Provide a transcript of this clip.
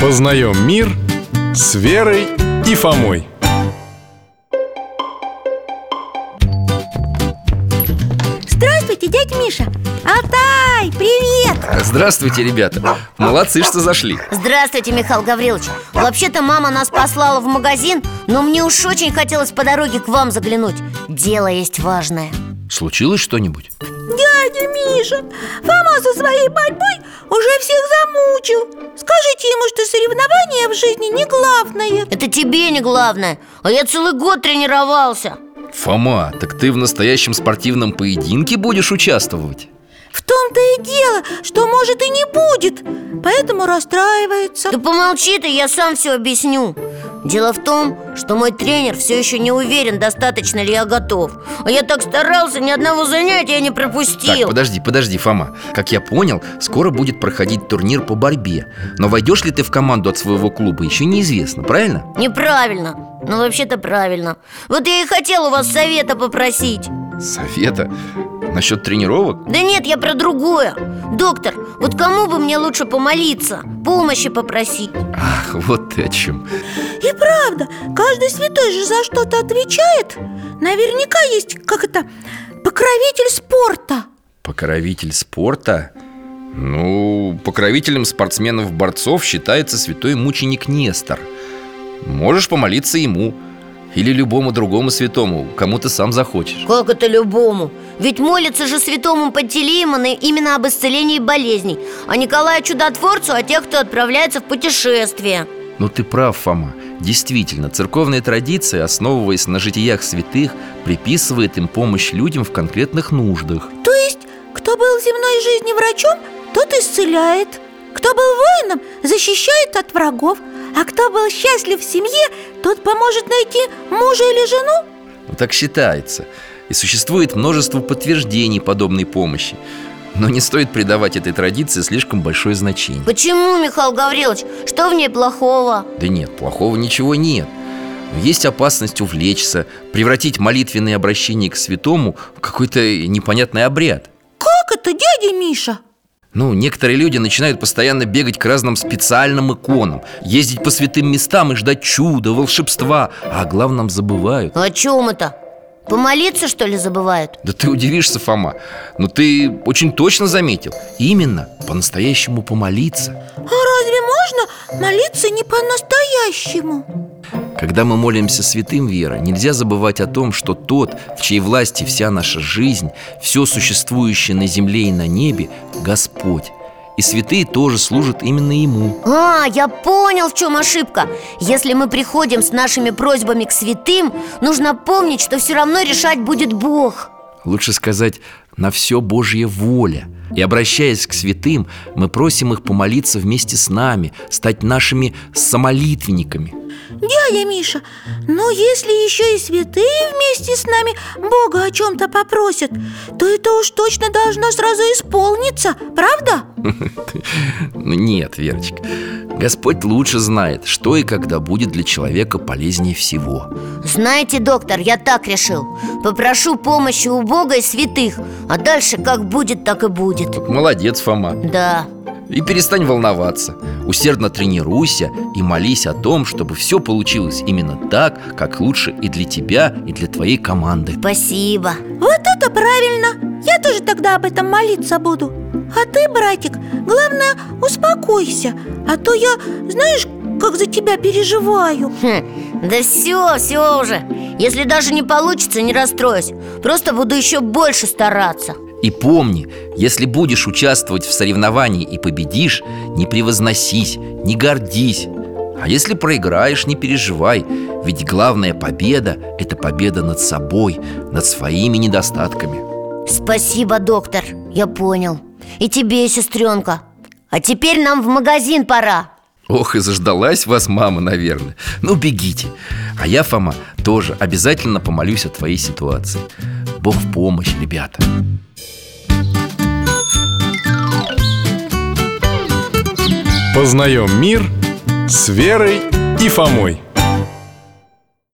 Познаем мир с Верой и Фомой. Здравствуйте, дядя Миша. Алтай, привет! Здравствуйте, ребята. Молодцы, что зашли. Здравствуйте, Михаил Гаврилович. Вообще-то мама нас послала в магазин Но мне уж очень хотелось по дороге к вам заглянуть. Дело есть важное. Случилось что-нибудь? Дядя Миша, Фома со своей борьбой уже всех замучил. Скажите ему, что соревнования в жизни не главное. Это тебе не главное. А я целый год тренировался. Фома, так ты в настоящем спортивном поединке будешь участвовать? В том-то и дело, что может и не будет. Поэтому расстраивается. Да помолчи ты, я сам все объясню Дело в том, что мой тренер все еще не уверен, достаточно ли я готов. А я так старался, ни одного занятия не пропустил. Так, подожди, подожди, Фома. Как я понял, скоро будет проходить турнир по борьбе. Но войдешь ли ты в команду от своего клуба, еще неизвестно, правильно? Неправильно. Ну вообще-то правильно. Вот я и хотел у вас совета попросить. Совета? Насчет тренировок? Да нет, я про другое. Доктор, вот кому бы мне лучше помолиться? Помощи попросить Ах, вот ты о чем И правда, каждый святой же за что-то отвечает Наверняка есть, как это, покровитель спорта Покровитель спорта? Ну, покровителем спортсменов-борцов считается святой мученик Нестор Можешь помолиться ему Или любому другому святому, кому ты сам захочешь Как это любому? Ведь молится же святому Пантелеймону именно об исцелении болезней А Николаю Чудотворцу о тех, кто отправляется в путешествие. Ну ты прав, Фома. Действительно, церковная традиция, основываясь на житиях святых Приписывает им помощь людям в конкретных нуждах. То есть, кто был в земной жизни врачом, тот исцеляет. Кто был воином, защищает от врагов. А кто был счастлив в семье, тот поможет найти мужа или жену. Ну так считается И существует множество подтверждений подобной помощи но не стоит придавать этой традиции слишком большое значение Почему, Михаил Гаврилович? Что в ней плохого? Да нет, плохого ничего нет Но есть опасность увлечься, превратить молитвенные обращения к святому в какой-то непонятный обряд Как это, дядя Миша? Ну, некоторые люди начинают постоянно бегать к разным специальным иконам Ездить по святым местам и ждать чуда, волшебства А о главном забывают О чем это? Помолиться, что ли, забывают? Да ты удивишься, Фома Но ты очень точно заметил Именно по-настоящему помолиться А разве можно молиться не по-настоящему? Когда мы молимся святым Вера, нельзя забывать о том, что тот, в чьей власти вся наша жизнь, все существующее на земле и на небе – Господь. И святые тоже служат именно Ему. А, я понял, в чем ошибка Если мы приходим с нашими просьбами к святым Нужно помнить, что все равно решать будет Бог Лучше сказать «на все Божья воля». И обращаясь к святым, мы просим их помолиться вместе с нами, стать нашими самолитвенниками. Дядя Миша, но если еще и святые вместе с нами Бога о чем-то попросят То это уж точно должно сразу исполниться, правда? Ну, Нет, Верочка, Господь лучше знает, что и когда будет для человека полезнее всего. Знаете, доктор, я так решил. Попрошу помощи у Бога и святых. А дальше как будет, так и будет. Молодец, Фома. Да, И перестань волноваться. Усердно тренируйся и молись о том, чтобы все получилось именно так, как лучше и для тебя, и для твоей команды. Спасибо. Вот это правильно! Я тоже тогда об этом молиться буду? А ты, братик, главное, успокойся А то я, знаешь, как за тебя переживаю. Хм, Да все, все уже. Если даже не получится, не расстроюсь. Просто буду еще больше стараться. И помни, если будешь участвовать в соревновании и победишь, не превозносись, не гордись. А если проиграешь, не переживай Ведь главная победа – это победа над собой, над своими недостатками Спасибо, доктор, я понял. И тебе, сестренка. А теперь нам в магазин пора. Ох, и заждалась вас мама, наверное. Ну, бегите. А я, Фома, тоже обязательно помолюсь о твоей ситуации. Бог в помощь, ребята. Познаем мир с Верой и Фомой